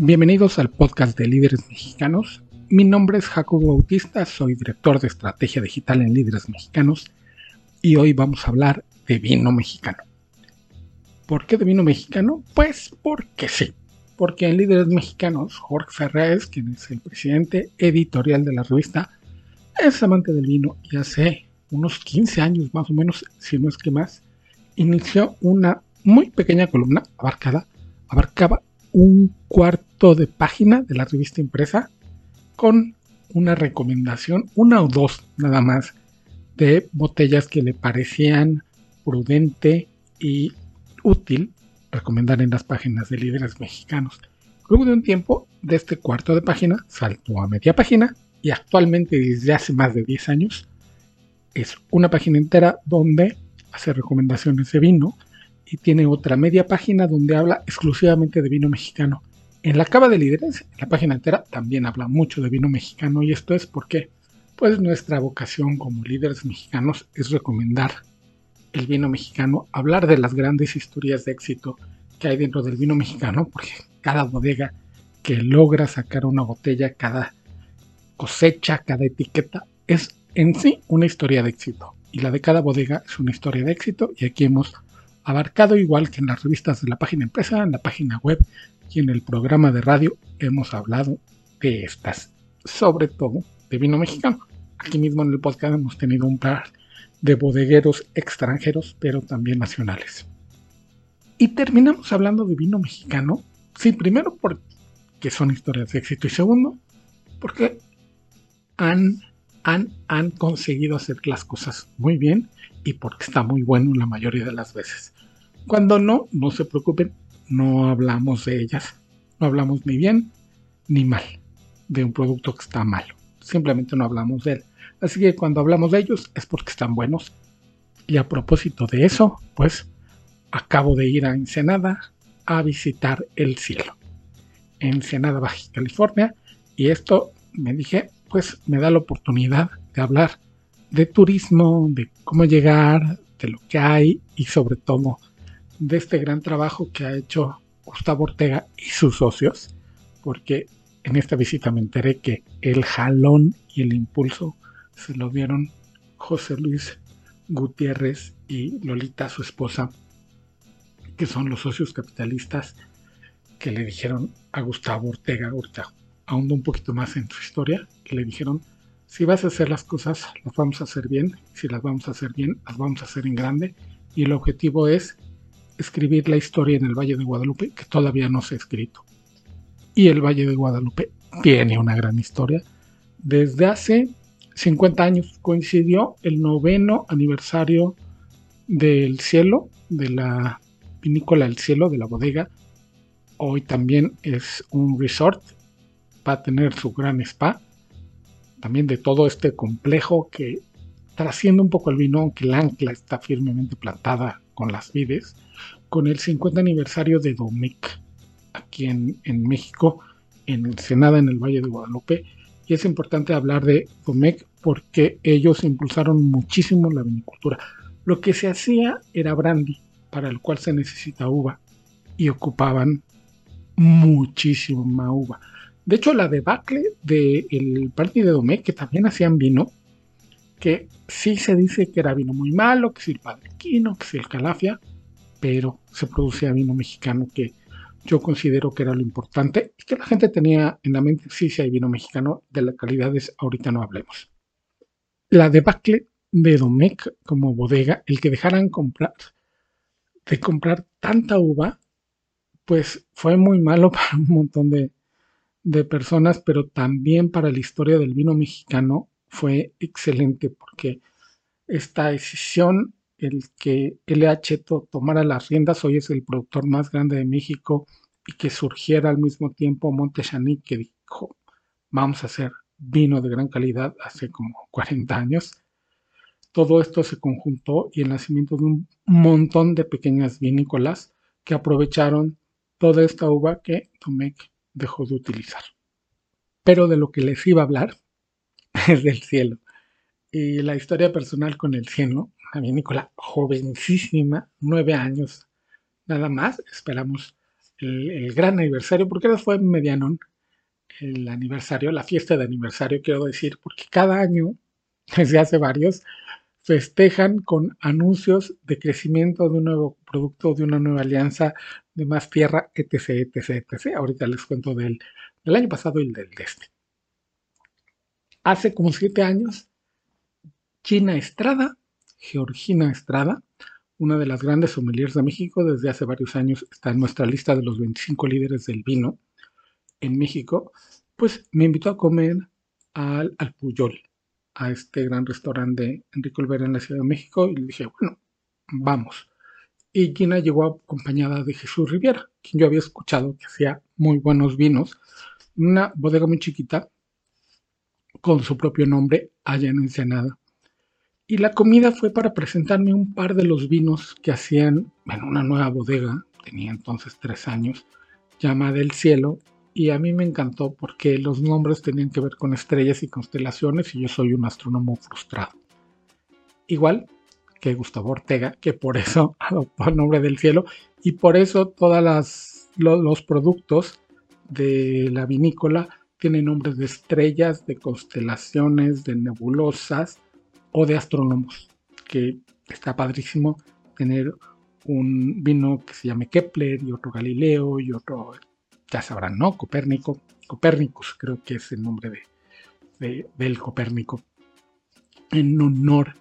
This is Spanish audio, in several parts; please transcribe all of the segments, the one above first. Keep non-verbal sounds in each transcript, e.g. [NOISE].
Bienvenidos al podcast de líderes mexicanos. Mi nombre es Jacobo Bautista, soy director de estrategia digital en líderes mexicanos y hoy vamos a hablar de vino mexicano. ¿Por qué de vino mexicano? Pues porque sí. Porque en Líderes Mexicanos, Jorge Ferrez, quien es el presidente editorial de la revista, es amante del vino y hace unos 15 años más o menos, si no es que más, inició una muy pequeña columna abarcada, abarcaba un cuarto de página de la revista impresa con una recomendación, una o dos nada más, de botellas que le parecían prudente y útil recomendar en las páginas de líderes mexicanos. Luego de un tiempo, de este cuarto de página saltó a media página y actualmente desde hace más de 10 años es una página entera donde hace recomendaciones de vino y tiene otra media página donde habla exclusivamente de vino mexicano. En la cava de líderes, la página entera, también habla mucho de vino mexicano y esto es porque, pues nuestra vocación como líderes mexicanos es recomendar el vino mexicano, hablar de las grandes historias de éxito que hay dentro del vino mexicano, porque cada bodega que logra sacar una botella, cada cosecha, cada etiqueta, es en sí una historia de éxito. Y la de cada bodega es una historia de éxito y aquí hemos abarcado igual que en las revistas de la página empresa, en la página web y en el programa de radio hemos hablado de estas, sobre todo de vino mexicano. Aquí mismo en el podcast hemos tenido un par de bodegueros extranjeros, pero también nacionales. Y terminamos hablando de vino mexicano, sí, primero porque son historias de éxito y segundo, porque han, han, han conseguido hacer las cosas muy bien y porque está muy bueno la mayoría de las veces. Cuando no, no se preocupen, no hablamos de ellas. No hablamos ni bien ni mal de un producto que está malo. Simplemente no hablamos de él. Así que cuando hablamos de ellos es porque están buenos. Y a propósito de eso, pues acabo de ir a Ensenada a visitar el cielo. Ensenada, Baja California. Y esto me dije, pues me da la oportunidad de hablar de turismo, de cómo llegar, de lo que hay y sobre todo de este gran trabajo que ha hecho Gustavo Ortega y sus socios, porque en esta visita me enteré que el jalón y el impulso se lo dieron José Luis Gutiérrez y Lolita, su esposa, que son los socios capitalistas que le dijeron a Gustavo Ortega, ahorita ahondo un poquito más en su historia, que le dijeron, si vas a hacer las cosas, las vamos a hacer bien, si las vamos a hacer bien, las vamos a hacer en grande, y el objetivo es escribir la historia en el Valle de Guadalupe que todavía no se ha escrito. Y el Valle de Guadalupe tiene una gran historia. Desde hace 50 años coincidió el noveno aniversario del cielo, de la vinícola del cielo, de la bodega. Hoy también es un resort, va a tener su gran spa. También de todo este complejo que trasciende un poco el vino, aunque el ancla está firmemente plantada con las vides con el 50 aniversario de Domec aquí en, México, en Ensenada, en el Valle de Guadalupe. Y es importante hablar de Domec porque ellos impulsaron muchísimo la vinicultura. Lo que se hacía era brandy, para el cual se necesita uva, y ocupaban muchísima uva. De hecho, la debacle del party de Domecq, que también hacían vino, que sí se dice que era vino muy malo, que si el padrequino, que si el calafia, pero se producía vino mexicano que yo considero que era lo importante y que la gente tenía en la mente, sí, si hay vino mexicano, de las calidades ahorita no hablemos. La debacle de Domecq como bodega, el que dejaran comprar, de comprar tanta uva, pues fue muy malo [LAUGHS] para un montón de personas, pero también para la historia del vino mexicano fue excelente porque esta decisión el que LH tomara las riendas, hoy es el productor más grande de México y que surgiera al mismo tiempo Montechani que dijo, vamos a hacer vino de gran calidad hace como 40 años. Todo esto se conjuntó y el nacimiento de un montón de pequeñas vinícolas que aprovecharon toda esta uva que Tomec dejó de utilizar. Pero de lo que les iba a hablar es [LAUGHS] del cielo. Y la historia personal con el cielo una vinícola jovencísima, nueve años nada más. Esperamos el, gran aniversario, porque ahora fue medianón el aniversario, la fiesta de aniversario, quiero decir, porque cada año, [LAUGHS] desde hace varios, festejan con anuncios de crecimiento de un nuevo producto, de una nueva alianza, de más tierra, etc., etc., etc. Ahorita les cuento del, del año pasado y del de este. Hace como siete años, China Estrada, Georgina Estrada, una de las grandes sommeliers de México, desde hace varios años está en nuestra lista de los 25 líderes del vino en México, pues me invitó a comer al, al Puyol, a este gran restaurante de Enrique Olvera en la Ciudad de México, y le dije, bueno, vamos. Y Gina llegó acompañada de Jesús Riviera, quien yo había escuchado que hacía muy buenos vinos, una bodega muy chiquita, con su propio nombre, allá en Ensenada. Y la comida fue para presentarme un par de los vinos que hacían en una nueva bodega, tenía entonces tres años, llamada El Cielo, y a mí me encantó porque los nombres tenían que ver con estrellas y constelaciones y yo soy un astrónomo frustrado. Igual que Gustavo Ortega, que por eso [LAUGHS] adoptó el nombre del cielo y por eso todos los productos de la vinícola tienen nombres de estrellas, de constelaciones, de nebulosas, o de astrónomos, que está padrísimo tener un vino que se llame Kepler y otro Galileo y otro, ya sabrán, ¿no? Copérnico, Copérnicus creo que es el nombre de, del Copérnico, en honor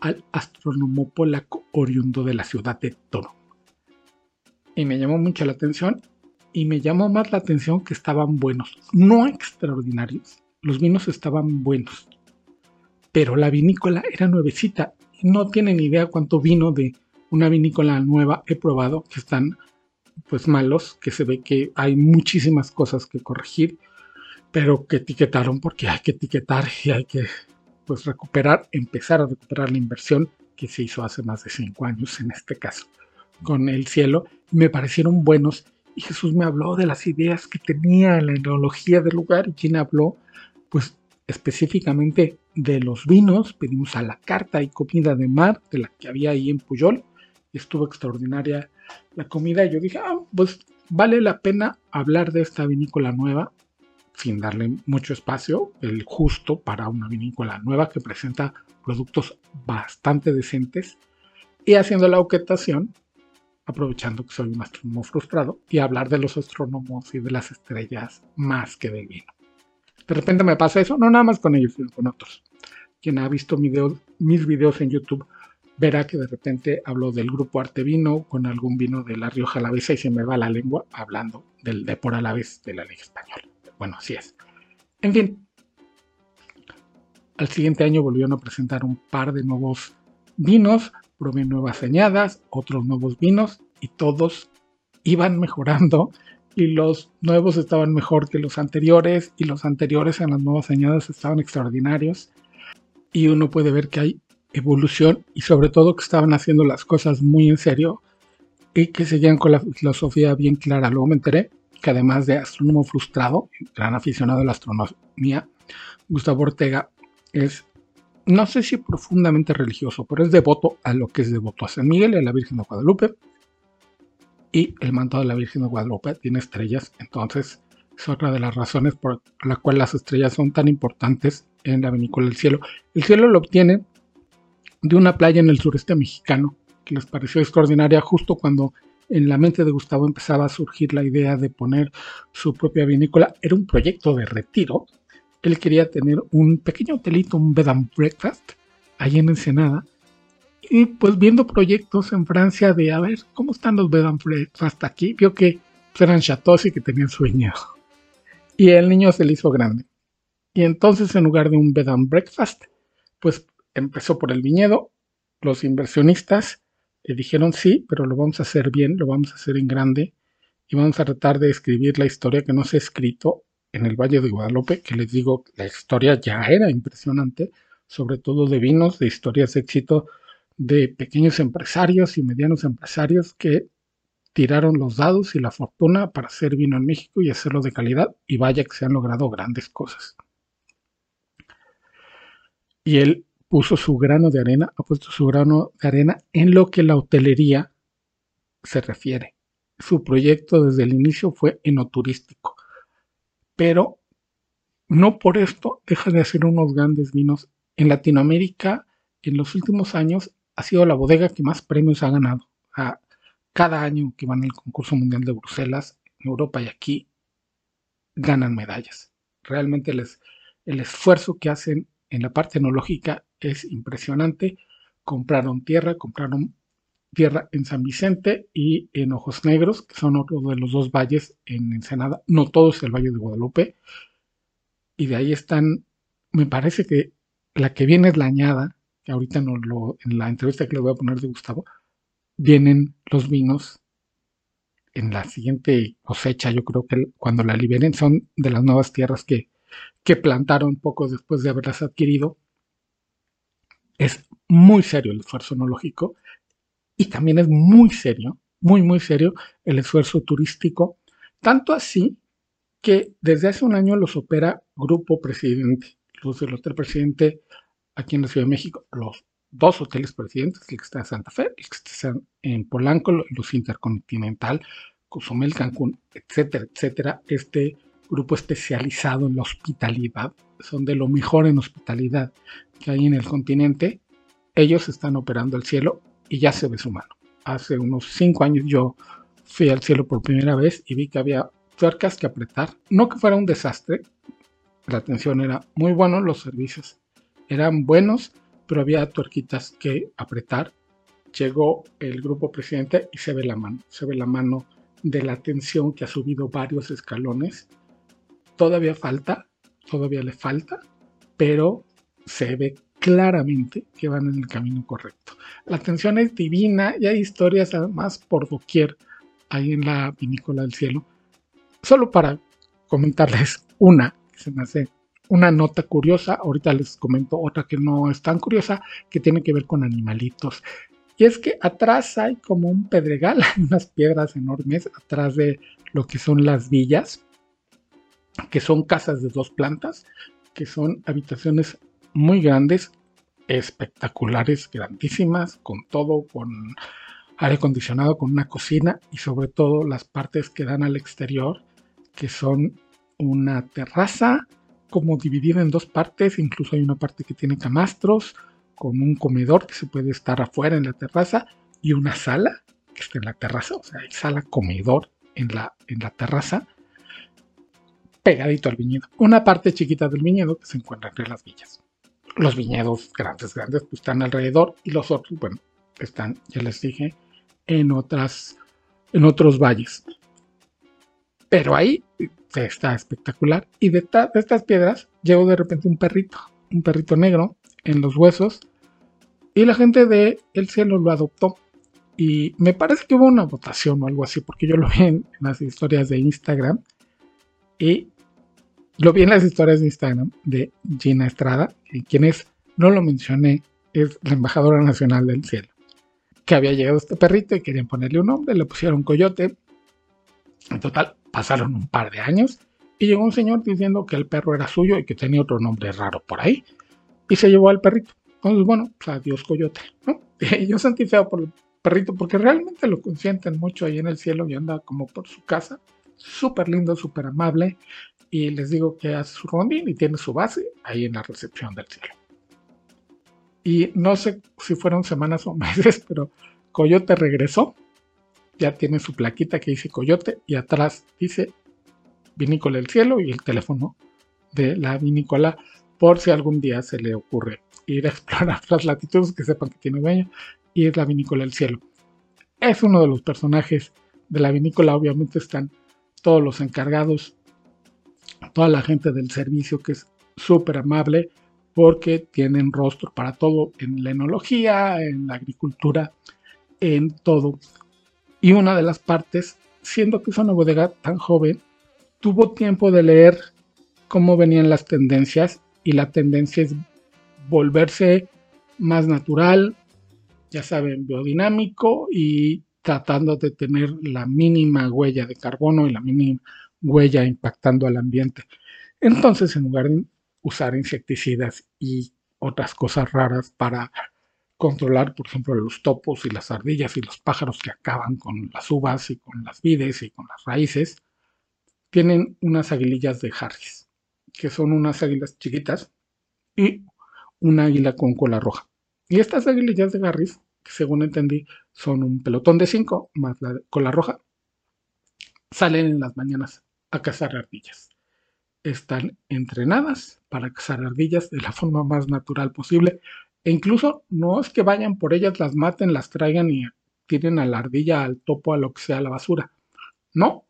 al astrónomo polaco oriundo de la ciudad de Toro. Y me llamó mucho la atención y me llamó más la atención que estaban buenos, no extraordinarios, los vinos estaban buenos, pero la vinícola era nuevecita. No tienen idea cuánto vino de una vinícola nueva he probado que están pues malos, que se ve que hay muchísimas cosas que corregir, pero que etiquetaron porque hay que etiquetar y hay que pues recuperar, empezar a recuperar la inversión que se hizo hace más de cinco años en este caso con el cielo. Me parecieron buenos y Jesús me habló de las ideas que tenía en la enología del lugar y quien habló pues específicamente de los vinos, pedimos a la carta y comida de mar, de la que había ahí en Puyol, estuvo extraordinaria la comida y yo dije, ah, pues vale la pena hablar de esta vinícola nueva, sin darle mucho espacio, el justo para una vinícola nueva que presenta productos bastante decentes. Y haciendo la oquetación, aprovechando que soy un astrónomo frustrado, y hablar de los astrónomos y de las estrellas más que del vino. De repente me pasa eso, no nada más con ellos, sino con otros. Quien ha visto mis videos en YouTube verá que de repente hablo del grupo Arte Vino con algún vino de la Rioja Alavesa y se me va la lengua hablando del de por Alavés de la Liga Española. Bueno, así es. En fin, al siguiente año volvieron a presentar un par de nuevos vinos, probé nuevas añadas, otros nuevos vinos y todos iban mejorando y los nuevos estaban mejor que los anteriores y los anteriores en las nuevas añadas estaban extraordinarios y uno puede ver que hay evolución y sobre todo que estaban haciendo las cosas muy en serio y que seguían con la filosofía bien clara. Luego me enteré que además de astrónomo frustrado, gran aficionado a la astronomía, Gustavo Ortega es, no sé si profundamente religioso, pero es devoto a lo que es devoto a San Miguel y a la Virgen de Guadalupe y el manto de la Virgen de Guadalupe tiene estrellas, entonces es otra de las razones por la cual las estrellas son tan importantes en la vinícola del cielo. El cielo lo obtiene de una playa en el sureste mexicano, que les pareció extraordinaria justo cuando en la mente de Gustavo empezaba a surgir la idea de poner su propia vinícola. Era un proyecto de retiro. Él quería tener un pequeño hotelito, un bed and breakfast, ahí en Ensenada, y pues viendo proyectos en Francia de a ver cómo están los bed and hasta aquí, vio que eran chateaux y que tenían sueño. [LAUGHS] Y el niño se le hizo grande. Y entonces en lugar de un bed and breakfast, pues empezó por el viñedo. Los inversionistas le dijeron sí, pero lo vamos a hacer bien, lo vamos a hacer en grande y vamos a tratar de escribir la historia que no se ha escrito en el Valle de Guadalupe, que les digo, la historia ya era impresionante, sobre todo de vinos, de historias de éxito de pequeños empresarios y medianos empresarios que tiraron los dados y la fortuna para hacer vino en México y hacerlo de calidad y vaya que se han logrado grandes cosas. Y él puso su grano de arena, ha puesto su grano de arena en lo que la hotelería se refiere. su proyecto desde el inicio fue enoturístico, pero no por esto deja de hacer unos grandes vinos. En Latinoamérica, en los últimos años, ha sido la bodega que más premios ha ganado. cada año que van al concurso mundial de Bruselas, en Europa y aquí, ganan medallas. Realmente el esfuerzo que hacen en la parte enológica es impresionante. Compraron tierra, compraron tierra en San Vicente y en Ojos Negros, que son otros de los dos valles en Ensenada. No todo es el Valle de Guadalupe. Y de ahí están, me parece que la que viene es la añada, que ahorita no lo, en la entrevista que le voy a poner de Gustavo, vienen los vinos en la siguiente cosecha, yo creo que cuando la liberen son de las nuevas tierras que, que plantaron poco después de haberlas adquirido. Es muy serio el esfuerzo enológico y también es muy serio, muy, muy serio el esfuerzo turístico, tanto así que desde hace un año los opera Grupo Presidente, los del Hotel Presidente aquí en la Ciudad de México, los dos hoteles presidentes, el que está en Santa Fe, el que está en Polanco, los Intercontinental, Cozumel, Cancún, etcétera, etcétera. Este grupo especializado en la hospitalidad, son de lo mejor en hospitalidad que hay en el continente. Ellos están operando el cielo y ya se ve su mano. Hace unos cinco años yo fui al cielo por primera vez y vi que había tuercas que apretar. No que fuera un desastre, la atención era muy buena, los servicios eran buenos, pero había tuerquitas que apretar. Llegó el grupo presidente y se ve la mano, se ve la mano de la atención que ha subido varios escalones. Todavía falta, todavía le falta, pero se ve claramente que van en el camino correcto. La atención es divina y hay historias además por doquier ahí en la vinícola del cielo. Solo para comentarles una se me hace una nota curiosa, ahorita les comento otra que no es tan curiosa, que tiene que ver con animalitos. Y es que atrás hay como un pedregal, [LAUGHS] unas piedras enormes atrás de lo que son las villas, que son casas de dos plantas, que son habitaciones muy grandes, espectaculares, grandísimas, con todo, con aire acondicionado, con una cocina y sobre todo las partes que dan al exterior, que son una terraza como dividida en dos partes, incluso hay una parte que tiene camastros, con un comedor que se puede estar afuera en la terraza y una sala que está en la terraza, o sea, hay sala comedor en la, en la terraza, pegadito al viñedo. Una parte chiquita del viñedo que se encuentra entre las villas los viñedos grandes, grandes, pues están alrededor y los otros, bueno, están, ya les dije, en otras, en otros valles. Pero ahí está espectacular. Y de, de estas piedras llegó de repente un perrito, un perrito negro en los huesos. Y la gente de El Cielo lo adoptó. Y me parece que hubo una votación o algo así, porque yo lo vi en, las historias de Instagram. Y lo vi en las historias de Instagram de Gina Estrada, quien es, no lo mencioné, es la embajadora nacional del cielo. Que había llegado este perrito y querían ponerle un nombre, le pusieron coyote. En total, pasaron un par de años y llegó un señor diciendo que el perro era suyo y que tenía otro nombre raro por ahí. Y se llevó al perrito. Entonces, bueno, pues adiós coyote. ¿no? Y [LAUGHS] yo sentí por el perrito porque realmente lo consienten mucho ahí en el cielo y anda como por su casa. Súper lindo, súper amable y les digo que hace su rondín y tiene su base ahí en la recepción del cielo. Y no sé si fueron semanas o [LAUGHS] meses, pero Coyote regresó. Ya tiene su plaquita que dice Coyote y atrás dice Vinícola del Cielo y el teléfono de la vinícola por si algún día se le ocurre ir a [LAUGHS] explorar las latitudes que sepan que tiene dueño y es la vinícola del cielo. Es uno de los personajes de la vinícola, obviamente están todos los encargados toda la gente del servicio que es súper amable porque tienen rostro para todo en la enología, en la agricultura, en todo. Y una de las partes, siendo que es una bodega tan joven, tuvo tiempo de leer cómo venían las tendencias y la tendencia es volverse más natural, ya saben, biodinámico y tratando de tener la mínima huella de carbono y la mínima huella impactando al ambiente. Entonces, en lugar de usar insecticidas y otras cosas raras para controlar, por ejemplo, los topos y las ardillas y los pájaros que acaban con las uvas y con las vides y con las raíces, tienen unas aguilillas de Harris, que son unas águilas chiquitas y una águila con cola roja. Y estas aguilillas de Harris, que según entendí son un pelotón de cinco más la cola roja, salen en las mañanas a cazar ardillas. Están entrenadas para cazar ardillas de la forma más natural posible e incluso no es que vayan por ellas, las maten, las traigan y tiren a la ardilla, al topo, a lo que sea, la basura. No,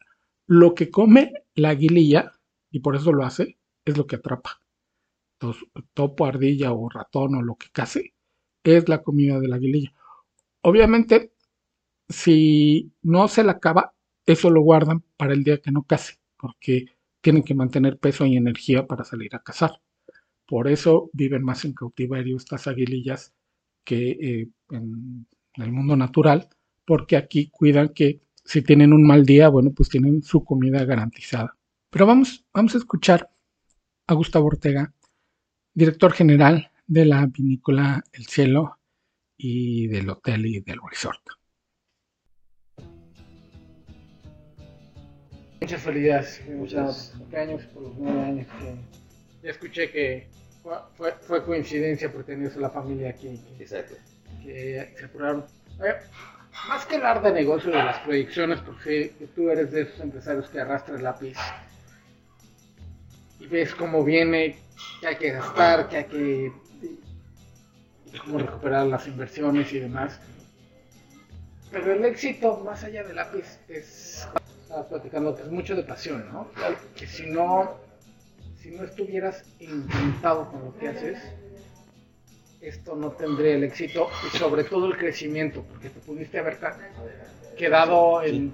lo que come la aguililla, y por eso lo hace, es lo que atrapa. Entonces, topo, ardilla o ratón o lo que case, es la comida de la aguililla. Obviamente, si no se la acaba, eso lo guardan para el día que no case, porque tienen que mantener peso y energía para salir a cazar. Por eso viven más en cautiverio estas aguilillas que eh, en el mundo natural, porque aquí cuidan que si tienen un mal día, bueno, pues tienen su comida garantizada. Pero vamos, vamos a escuchar a Gustavo Ortega, director general de la vinícola El Cielo y del hotel y del resort. Muchas felicidades. Muchas años por los nueve años ya escuché que fue, coincidencia por tener la familia aquí. Exacto. Que se apuraron. más que hablar de negocio de las proyecciones, porque tú eres de esos empresarios que arrastra el lápiz y ves cómo viene, que hay que gastar, que hay que. cómo recuperar las inversiones y demás. Pero el éxito, más allá del lápiz, es. Estaba platicando que es mucho de pasión, ¿no? Que si no si no estuvieras encantado con lo que haces, esto no tendría el éxito y sobre todo el crecimiento, porque te pudiste haber quedado en...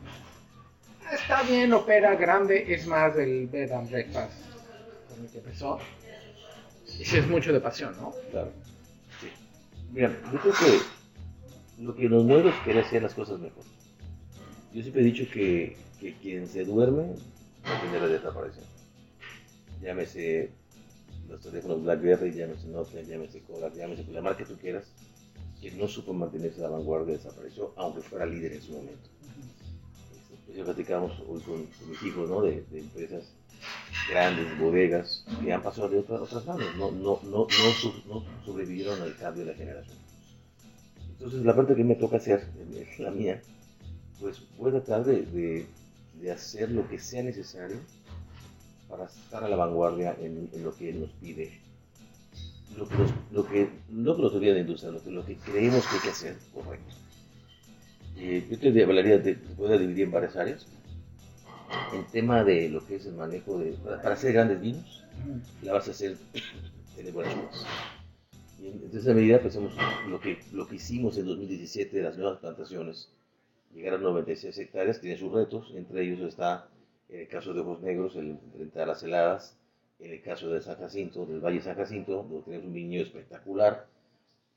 Está bien, opera grande, es más del bed and breakfast con el que empezó. Y si es mucho de pasión, ¿no? Claro. Sí. Mira, yo creo que lo que nos mueve es querer hacer las cosas mejor. Yo siempre he dicho que, que quien se duerme a tener la desaparecer llámese los teléfonos BlackBerry, llámese Nokia, llámese Kodak, llámese la marca que tú quieras, que no supo mantenerse a la vanguardia desapareció, aunque fuera líder en su momento. Este, ya platicamos hoy con, mis hijos ¿no? de, empresas grandes, bodegas, que han pasado de otras manos, no, no, no, no, sobrevivieron al cambio de la generación. Entonces la parte que me toca hacer, la mía, pues voy a tratar de, de hacer lo que sea necesario para estar a la vanguardia en, lo que nos pide. Lo que, lo que, no que nos de la industria, lo que, lo que creemos que hay que hacer, correcto. Eh, yo te hablaría, de, voy a dividir en varias áreas. El tema de lo que es el manejo de, para, hacer grandes vinos, la vas a hacer uvas. Y en, esa medida pensamos lo que, lo que hicimos en 2017 de las nuevas plantaciones, llegar a 96 hectáreas, tiene sus retos, entre ellos está en el caso de Ojos Negros, el enfrentar las heladas, en el caso de San Jacinto, del Valle San Jacinto, donde tenemos un viñedo espectacular,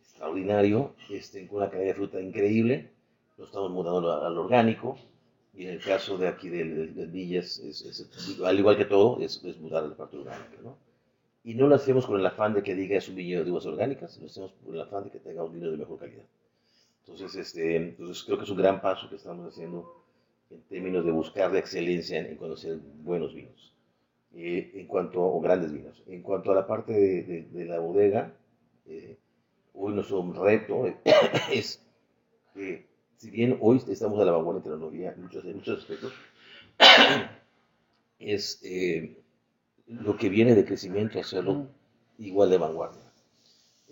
extraordinario, este, con una calidad de fruta increíble, lo estamos mudando al, orgánico, y en el caso de aquí del, del, Villas, es, al igual que todo, es, mudar a la parte orgánica, ¿no? Y no lo hacemos con el afán de que diga es un viñedo de uvas orgánicas, lo hacemos con el afán de que tenga un vino de mejor calidad. Entonces, este, entonces creo que es un gran paso que estamos haciendo en términos de buscar la excelencia en, conocer buenos vinos, eh, en cuanto, o grandes vinos. En cuanto a la parte de, la bodega, eh, hoy nuestro reto [COUGHS] es que, si bien hoy estamos a la vanguardia de tecnología en muchos, muchos aspectos, [COUGHS] es eh, lo que viene de crecimiento hacerlo igual de vanguardia.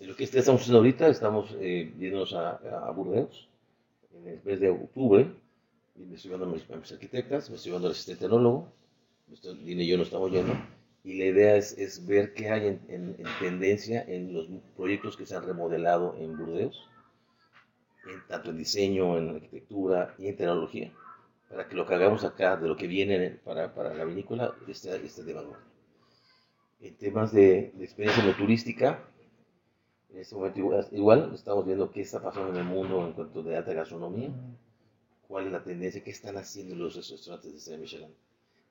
En lo que estamos haciendo ahorita, estamos yéndonos a, a Burdeos en el mes de octubre me estoy llevando a mis, arquitectas, me estoy llevando al asistente enólogo, Dina y yo nos estamos yendo, y la idea es, es ver qué hay en, tendencia en los proyectos que se han remodelado en Burdeos, en, tanto en diseño, en arquitectura y en tecnología, para que lo que hagamos acá, de lo que viene para, para la vinícola, esté, esté de vanguardia. En temas de, de experiencia no turística, en este momento igual, igual, estamos viendo qué está pasando en el mundo en cuanto de alta gastronomía cuál es la tendencia, qué están haciendo los restaurantes de Estrella Michelin,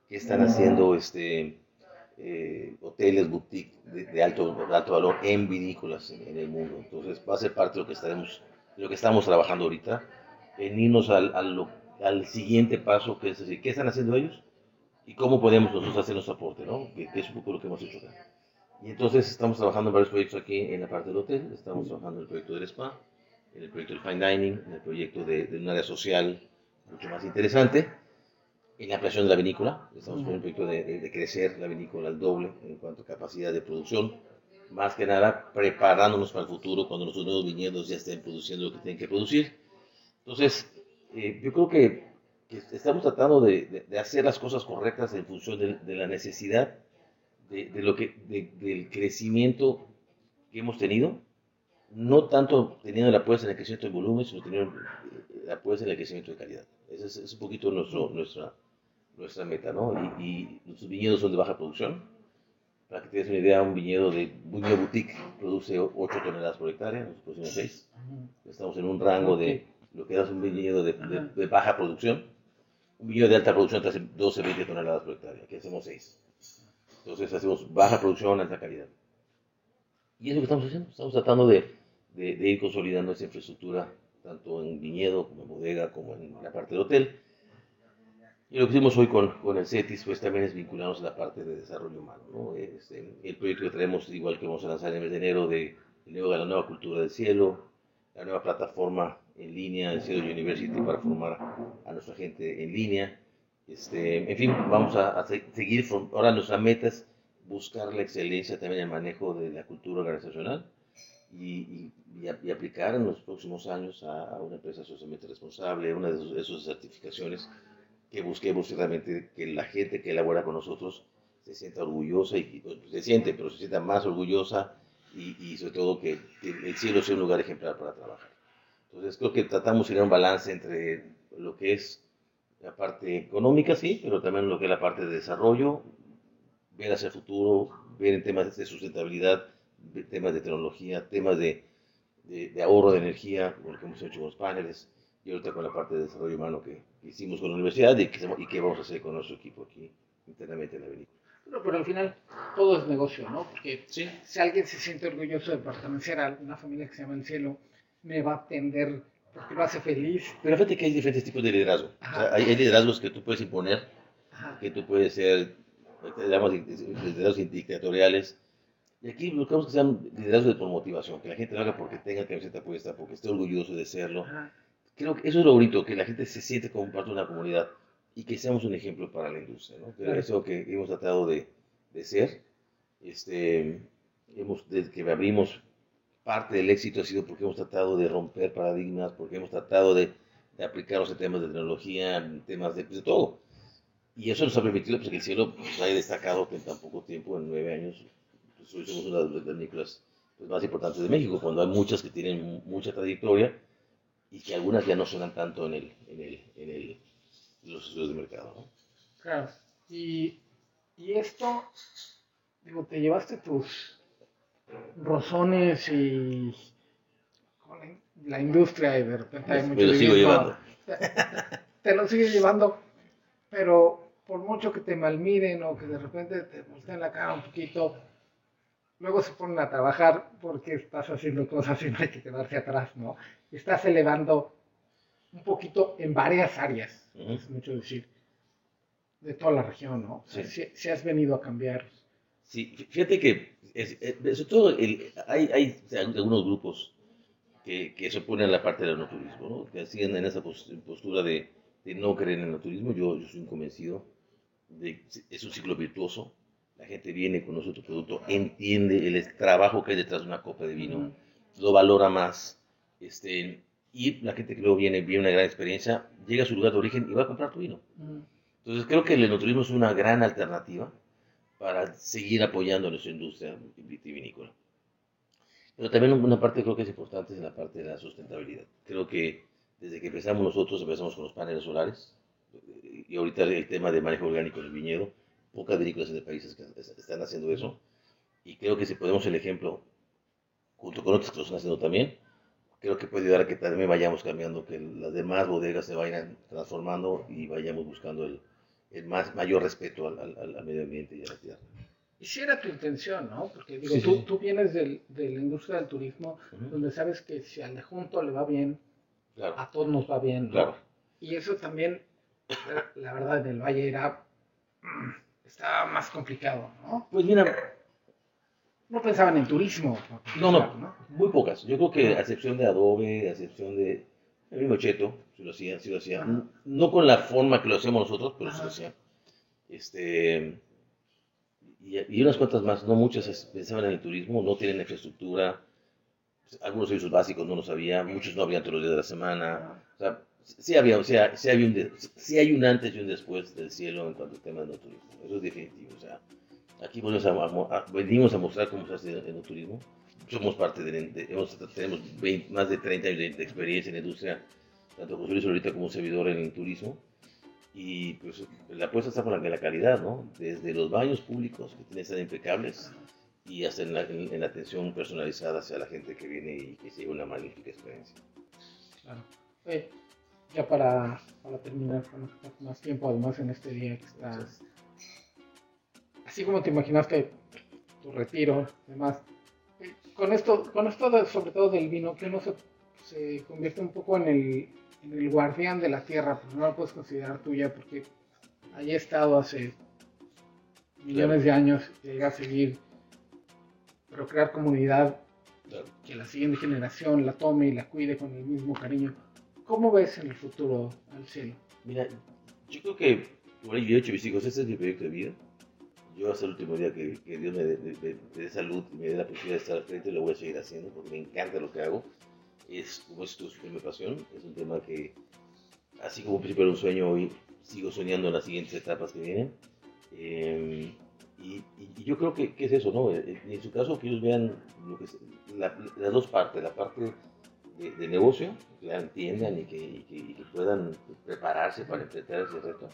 qué están haciendo este, eh, hoteles, boutique de, alto, alto valor en vinícolas en, el mundo. Entonces va a ser parte de lo que, estaremos, lo que estamos trabajando ahorita, en irnos al, al, al, siguiente paso, que es decir, ¿qué están haciendo ellos? Y cómo podemos nosotros hacer nuestro aporte, ¿no? Que, es un poco lo que hemos hecho acá. Y entonces estamos trabajando en varios proyectos aquí en la parte del hotel, estamos trabajando en el proyecto del spa, en el proyecto del fine dining, en el proyecto de, de un área social mucho más interesante, en la ampliación de la vinícola. Estamos con un proyecto de, crecer la vinícola al doble en cuanto a capacidad de producción. Más que nada, preparándonos para el futuro cuando los nuevos viñedos ya estén produciendo lo que tienen que producir. Entonces, eh, yo creo que, estamos tratando de, hacer las cosas correctas en función de, la necesidad de, lo que, del crecimiento que hemos tenido. No tanto teniendo la apuesta en el crecimiento de volumen, sino teniendo la apuesta en el crecimiento de calidad. Ese es, es un poquito nuestro, nuestra, nuestra meta, ¿no? Y, y, nuestros viñedos son de baja producción. Para que te des una idea, un viñedo de viñedo boutique produce 8 toneladas por hectárea, nos producimos 6. Estamos en un rango de lo que es un viñedo de, de, baja producción. Un viñedo de alta producción te hace 12, 20 toneladas por hectárea, aquí hacemos 6. Entonces hacemos baja producción, alta calidad. Y es lo que estamos haciendo, estamos tratando de, de ir consolidando esa infraestructura, tanto en viñedo como en bodega, como en la parte del hotel y lo que hicimos hoy con, con el CETIS, pues también es vincularnos a la parte de desarrollo humano. ¿no? Este, el proyecto que traemos, igual que vamos a lanzar en el mes de enero, de, de la nueva cultura del cielo, la nueva plataforma en línea, el Cielo University, para formar a nuestra gente en línea. Este, en fin, vamos a, seguir, ahora nuestra meta es buscar la excelencia también en el manejo de la cultura organizacional y, y, aplicar en los próximos años a, una empresa socialmente responsable, una de esas certificaciones que busquemos realmente que la gente que elabora con nosotros se sienta orgullosa y pues, se siente, pero se sienta más orgullosa y, sobre todo que, el cielo sea un lugar ejemplar para trabajar. Entonces creo que tratamos de a un balance entre lo que es la parte económica, sí, pero también lo que es la parte de desarrollo, ver hacia el futuro, ver en temas de sustentabilidad, temas de tecnología, temas de, de, ahorro de energía, como lo que hemos hecho con los paneles, y ahorita con la parte de desarrollo humano que, hicimos con la universidad y que, y vamos a hacer con nuestro equipo aquí internamente en la película. Pero, pero al final todo es negocio, ¿no? Porque si alguien se siente orgulloso de pertenecer a una familia que se llama El Cielo, me va a atender porque lo hace feliz. Pero fíjate que hay diferentes tipos de liderazgo. hay, liderazgos que tú puedes imponer, que tú puedes ser, digamos, liderazgos dictatoriales. Y aquí buscamos que sean liderazgos por motivación, que la gente lo haga porque tenga camiseta puesta, porque esté orgulloso de serlo creo que eso es lo bonito, que la gente se siente como parte de una comunidad y que seamos un ejemplo para la industria, ¿no? Que es lo que hemos tratado de, de ser. Este, hemos, desde que abrimos, parte del éxito ha sido porque hemos tratado de romper paradigmas, porque hemos tratado de, de aplicarlos en temas de tecnología, en temas de, pues, de todo. Y eso nos ha permitido pues, que el cielo pues, haya destacado que en tan poco tiempo, en nueve años, pues, somos una de las películas pues, más importantes de México, cuando hay muchas que tienen mucha trayectoria y que algunas ya no suenan tanto en, el, en, el, en, el, los estudios de mercado. Claro. Y, y esto, digo, te llevaste tus rozones y la, industria y de repente hay mucho... Me lo sigo llevando. Te, [LAUGHS] te, lo sigues llevando, pero por mucho que te malmiren o que de repente te volteen la cara un poquito, luego se ponen a trabajar porque estás haciendo cosas y no hay que quedarse atrás, ¿no? Estás elevando un poquito en varias áreas, es mucho decir, de toda la región, ¿no? Sí. Si, has venido a cambiar. Sí, fíjate que, sobre todo, hay, hay algunos grupos que, que, se oponen a la parte del no turismo, ¿no? Que siguen en esa postura de, de no creer en el turismo. Yo, yo soy un convencido de que es un ciclo virtuoso la gente viene, con nuestro producto, entiende el trabajo que hay detrás de una copa de vino, lo valora más, este, y la gente que luego viene, viene una gran experiencia, llega a su lugar de origen y va a comprar tu vino. Entonces creo que el enoturismo es una gran alternativa para seguir apoyando a nuestra industria vitivinícola. Pero también una parte creo que es importante es la parte de la sustentabilidad. Creo que desde que empezamos nosotros, empezamos con los paneles solares, y ahorita el tema de manejo orgánico en el viñedo, pocas vinícolas en el país están haciendo eso. Y creo que si podemos el ejemplo, junto con otras que lo están haciendo también, creo que puede ayudar a que también vayamos cambiando, que las demás bodegas se vayan transformando y vayamos buscando el, el más, mayor respeto al, al, medio ambiente y a la tierra. Y si era tu intención, ¿no? Porque digo, tú, tú, vienes del, de la industria del turismo, donde sabes que si al de junto le va bien, a todos nos va bien, ¿no? Claro. Y eso también, la, verdad, en el Valle era, mm, estaba más complicado, ¿no? Pues mira, no pensaban en turismo. No, no, muy pocas. Yo creo que a excepción de Adobe, a excepción de el mismo Cheto, lo hacía, si lo hacía. No con la forma que lo hacemos nosotros, pero sí lo hacía. Este, y, unas cuantas más, no muchas pensaban en el turismo, no tienen infraestructura. Algunos servicios básicos no lo sabían, muchos no habían todos los días de la semana. O sea, sí, había, o sea, sí, había un sí hay un antes y un después del cielo en cuanto al tema del turismo. Eso es definitivo. O sea, Aquí venimos a, mostrar cómo se hace el turismo. Somos parte de, hemos, tenemos más de 30 años de, experiencia en la industria, tanto José Luis ahorita como servidor en el turismo. Y pues la apuesta está con la, la calidad, ¿no? Desde los baños públicos, que tienen que ser impecables, y hasta en la, atención personalizada hacia la gente que viene y que se lleva una magnífica experiencia. Claro. ya para, para terminar, con más tiempo además en este día que estás así como te imaginaste tu retiro, demás. Con esto, con esto sobre todo del vino, que uno se, convierte un poco en el, en el, guardián de la tierra, pues no lo puedes considerar tuya porque haya estado hace millones de años, llega a seguir, pero crear comunidad, que la siguiente generación la tome y la cuide con el mismo cariño. ¿Cómo ves en el futuro al cielo? Mira, yo creo que, como yo he mis hijos, este es mi proyecto de vida yo hasta el último día que, Dios me dé, salud y me dé la posibilidad de estar al frente, lo voy a seguir haciendo porque me encanta lo que hago. Es como es tu mi pasión, es un tema que, así como principio era un sueño, hoy sigo soñando en las siguientes etapas que vienen. Em, y, yo creo que, es eso, ¿no? En, su caso, que ellos vean lo que las dos partes, la parte de, negocio, que la entiendan y que, y que, puedan prepararse para enfrentar ese reto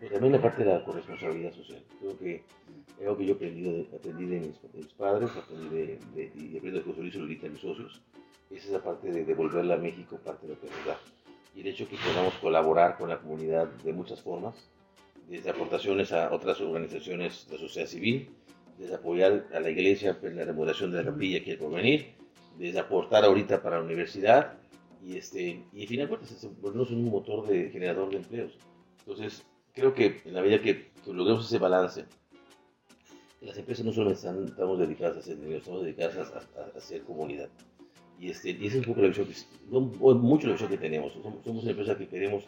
pero también la parte de la corresponsabilidad social. Creo que es algo que yo aprendí de, aprendí de, mis, padres, aprendí de, de, y aprendí de José Luis ahorita de mis socios. Es esa parte de devolverle a México parte de lo que nos da. Y el hecho que podamos colaborar con la comunidad de muchas formas, desde aportaciones a otras organizaciones de sociedad civil, desde apoyar a la iglesia en la remodelación de la capilla que hay por venir, desde aportar ahorita para la universidad, y, este, y al final de cuentas, volvernos un motor de generador de empleos. Entonces, creo que en la medida que, logremos ese balance, las empresas no solo estamos dedicadas a hacer dinero, estamos dedicadas a, hacer comunidad. Y, este, y esa es un poco la visión que, mucho la visión que tenemos. Somos, una empresa que queremos,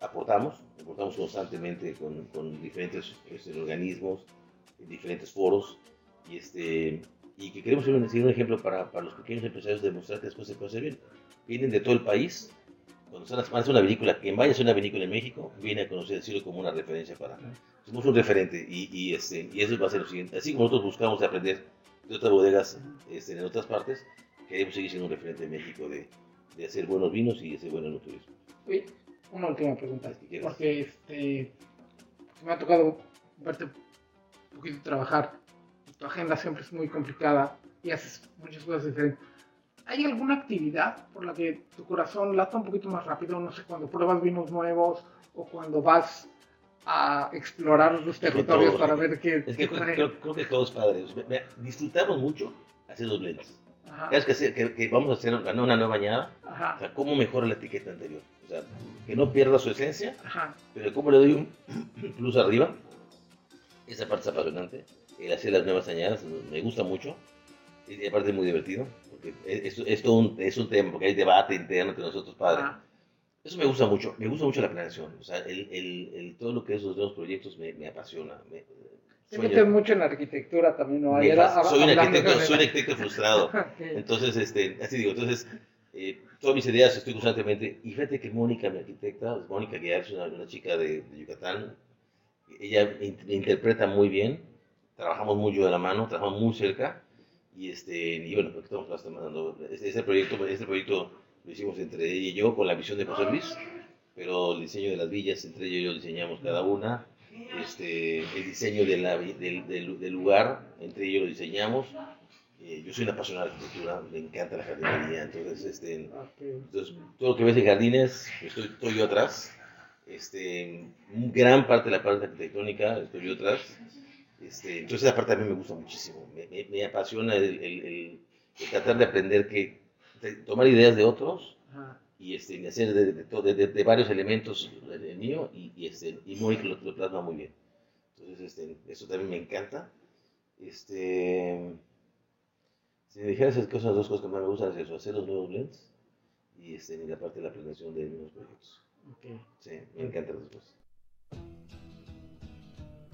aportamos, aportamos constantemente con, con diferentes este, organismos, en diferentes foros, y, este, y que queremos ser un, un ejemplo para, para, los pequeños empresarios de demostrar que las cosas se pueden hacer bien. Vienen de todo el país, cuando están las una vinícola, quien vaya a hacer una vinícola en México, viene a conocer el cielo como una referencia para. Somos un referente y, y, este, y eso va a ser lo siguiente. Así como nosotros buscamos aprender de otras bodegas este, en otras partes, queremos seguir siendo un referente en México de, de hacer buenos vinos y de hacer buenos turismo. Oye, una última pregunta. Porque este, me ha tocado verte un poquito trabajar. Tu agenda siempre es muy complicada y haces muchas cosas diferentes ¿Hay alguna actividad por la que tu corazón lata un poquito más rápido? No sé, cuando pruebas vinos nuevos o cuando vas a explorar los territorios para ver qué... Es que creo, que todos padres. Disfrutamos mucho hacer los blends. ¿Sabes que, que, vamos a hacer una nueva añada? O sea, ¿cómo mejora la etiqueta anterior? O sea, que no pierda su esencia, pero ¿cómo le doy un [CLEARS THROAT] plus arriba? Esa parte es apasionante. El hacer las nuevas añadas me gusta mucho. Y aparte es muy divertido es, es, un, es un tema, porque hay debate interno entre nosotros padres. Eso me gusta mucho, me gusta mucho la planeación, o sea, el, el, todo lo que es los nuevos proyectos me, me apasiona. Me, te metes mucho en arquitectura también, ¿no? soy, un arquitecto, soy un arquitecto frustrado, [LAUGHS] entonces, este, así digo, entonces, eh, todas mis ideas estoy constantemente, y fíjate que Mónica, mi arquitecta, Mónica Guiar, es una, una chica de, de, Yucatán, ella interpreta muy bien, trabajamos mucho de la mano, trabajamos muy cerca, y, este, y bueno, porque estamos trasladando. Este, este, proyecto, este proyecto lo hicimos entre ella y yo con la visión de José Luis, pero el diseño de las villas, entre ella y yo diseñamos cada una. Este, el diseño de la, del, del, lugar, entre ellos lo diseñamos. Eh, yo soy una apasionada de arquitectura, me encanta la jardinería, entonces, este, entonces todo lo que ves en jardines, estoy, estoy yo atrás. Este, gran parte de la parte arquitectónica estoy yo atrás Este, entonces, aparte, a mí me gusta muchísimo. Me, apasiona el, tratar de aprender que, tomar ideas de otros y, este, hacer de, varios elementos el mío y, y, este, y lo, lo, plasma muy bien. Entonces, este, eso también me encanta. Este, si me dijeras que son las dos cosas que más me gustan, es eso, hacer los nuevos blends y, este, y la parte de la planeación de nuevos proyectos. Sí, me encantan las dos.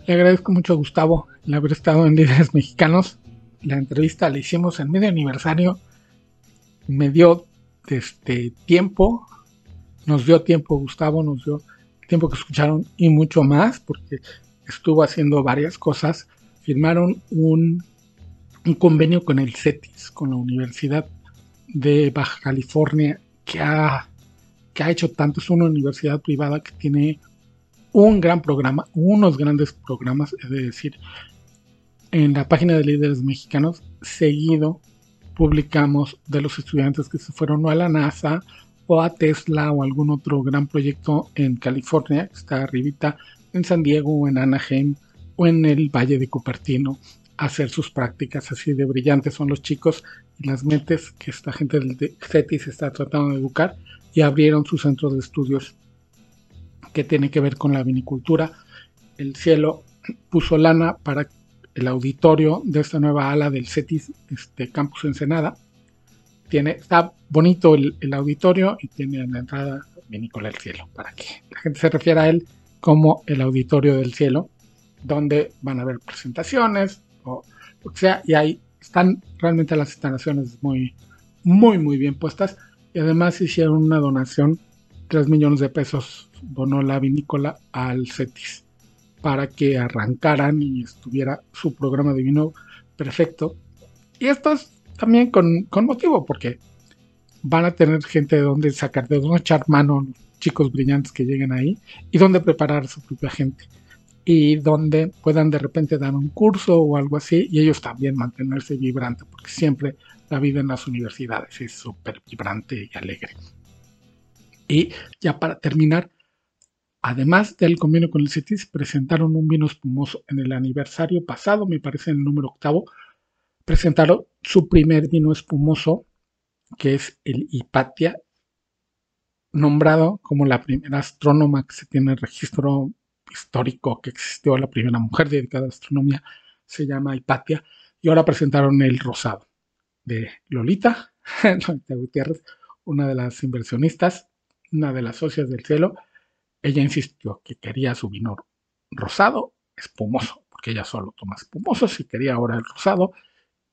Le agradezco mucho a Gustavo el haber estado en Líderes Mexicanos. La entrevista la hicimos en medio aniversario. Me dio este tiempo, nos dio tiempo Gustavo, nos dio tiempo que escucharon y mucho más, porque estuvo haciendo varias cosas. Firmaron un, un convenio con el CETIS, con la Universidad de Baja California, que ha, que ha hecho tanto. Es una universidad privada que tiene un gran programa, unos grandes programas, es decir, en la página de líderes mexicanos, seguido publicamos de los estudiantes que se fueron a la NASA o a Tesla o algún otro gran proyecto en California, que está arribita, en San Diego o en Anaheim o en el Valle de Cupertino, a hacer sus prácticas así de brillantes son los chicos y las mentes que esta gente del CETIS está tratando de educar y abrieron sus centros de estudios que tiene que ver con la vinicultura. El cielo puso lana para el auditorio de esta nueva ala del CETIS este, Campus Ensenada. Tiene, está bonito el, auditorio y tiene en la entrada vinícola el cielo, para que la gente se refiera a él como el auditorio del cielo, donde van a haber presentaciones o lo que sea, y ahí están realmente las instalaciones muy, muy, muy bien puestas. Y además hicieron una donación, 3 millones de pesos donó la vinícola al CETIS para que arrancaran y estuviera su programa de vino perfecto. Y esto es también con, motivo, porque van a tener gente de donde sacar, de donde echar mano chicos brillantes que lleguen ahí y donde preparar su propia gente y donde puedan de repente dar un curso o algo así y ellos también mantenerse vibrante porque siempre la vida en las universidades es súper vibrante y alegre. Y ya para terminar, Además del convenio con el CETIS, presentaron un vino espumoso en el aniversario pasado, me parece en el número octavo, presentaron su primer vino espumoso, que es el Hipatia, nombrado como la primera astrónoma que se tiene registro histórico que existió, la primera mujer dedicada a la astronomía, se llama Hipatia, y ahora presentaron el rosado de Lolita, [LAUGHS] Lolita Gutiérrez, una de las inversionistas, una de las socias del cielo, ella insistió que quería su vino rosado, espumoso, porque ella solo toma espumoso, si quería ahora el rosado,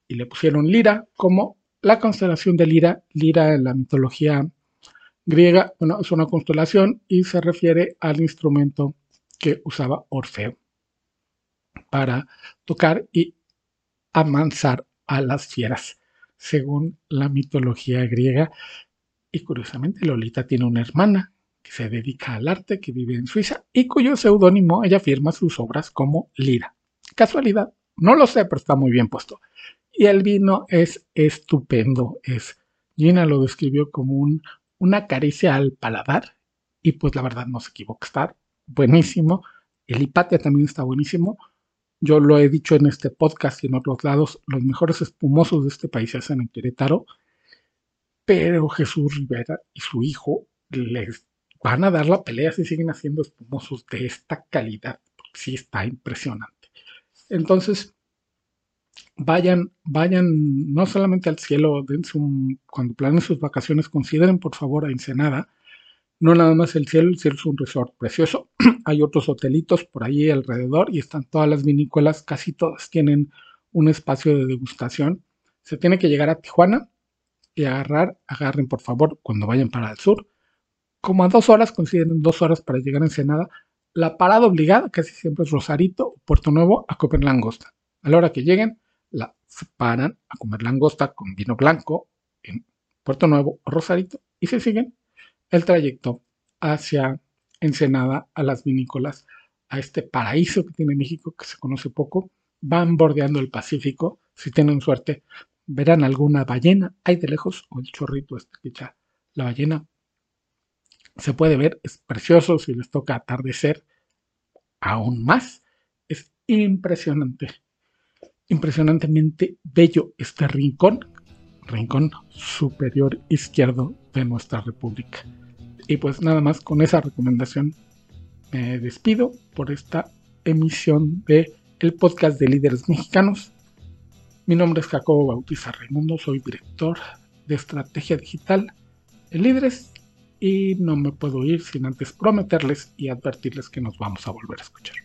y le pusieron Lira como la constelación de Lira. Lira en la mitología griega, bueno, es una constelación y se refiere al instrumento que usaba Orfeo para tocar y amansar a las fieras, según la mitología griega. Y curiosamente, Lolita tiene una hermana que se dedica al arte, que vive en Suiza y cuyo seudónimo ella firma sus obras como Lira. Casualidad, no lo sé, pero está muy bien puesto. Y el vino es estupendo, es Gina lo describió como un, una caricia al paladar y pues la verdad no se equivoca, está buenísimo. El Hipatia también está buenísimo. Yo lo he dicho en este podcast y en otros lados, los mejores espumosos de este país se hacen en Querétaro, pero Jesús Rivera y su hijo les van a dar la pelea si siguen haciendo espumosos de esta calidad. Sí está impresionante. Entonces, vayan, vayan no solamente al cielo, cuando planeen sus vacaciones, consideren por favor a Ensenada. No nada más el cielo, el cielo es un resort precioso. [CLEARS THROAT] Hay otros hotelitos por ahí alrededor y están todas las vinícolas, casi todas tienen un espacio de degustación. Se tiene que llegar a Tijuana y agarrar, agarren por favor cuando vayan para el sur como a dos horas, consideren dos horas para llegar a Ensenada, la parada obligada casi siempre es Rosarito, Puerto Nuevo, a comer langosta. A la hora que lleguen, la paran a comer langosta con vino blanco en Puerto Nuevo o Rosarito y se siguen el trayecto hacia Ensenada, a las vinícolas, a este paraíso que tiene México que se conoce poco. Van bordeando el Pacífico. Si tienen suerte, verán alguna ballena ahí de lejos o el chorrito este que echa la ballena se puede ver, es precioso, si les toca atardecer, aún más, es impresionante, impresionantemente bello este rincón, rincón superior izquierdo de nuestra república. Y pues nada más con esa recomendación me despido por esta emisión de el podcast de líderes mexicanos. Mi nombre es Jacobo Bautista Raimundo, soy director de estrategia digital en líderes y no me puedo ir sin antes prometerles y advertirles que nos vamos a volver a escuchar.